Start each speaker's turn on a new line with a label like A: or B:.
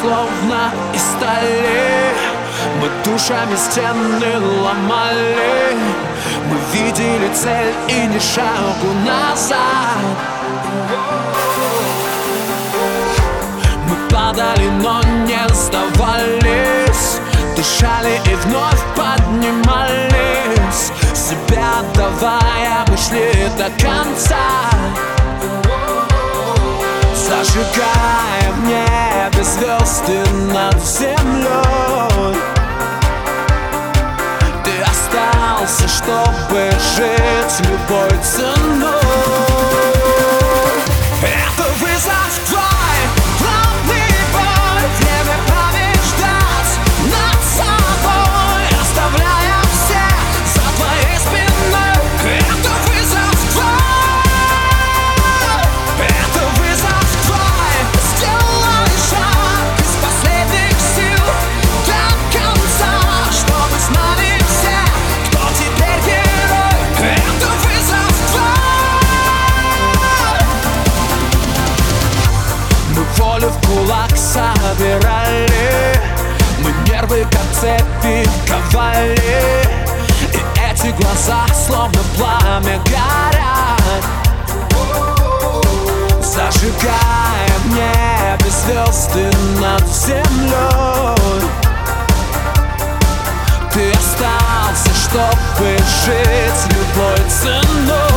A: словно из стали. Мы душами стены ломали. Мы видели цель и ни шагу назад. Мы падали, но не сдавались. Дышали и вновь поднимались. Себя давая мы шли до конца. Зажигая небе звезды над землей спирали Мы нервы как цепи ковали И эти глаза словно пламя горят. Зажигаем небе звезды над землей. Ты остался, чтобы жить любой ценой.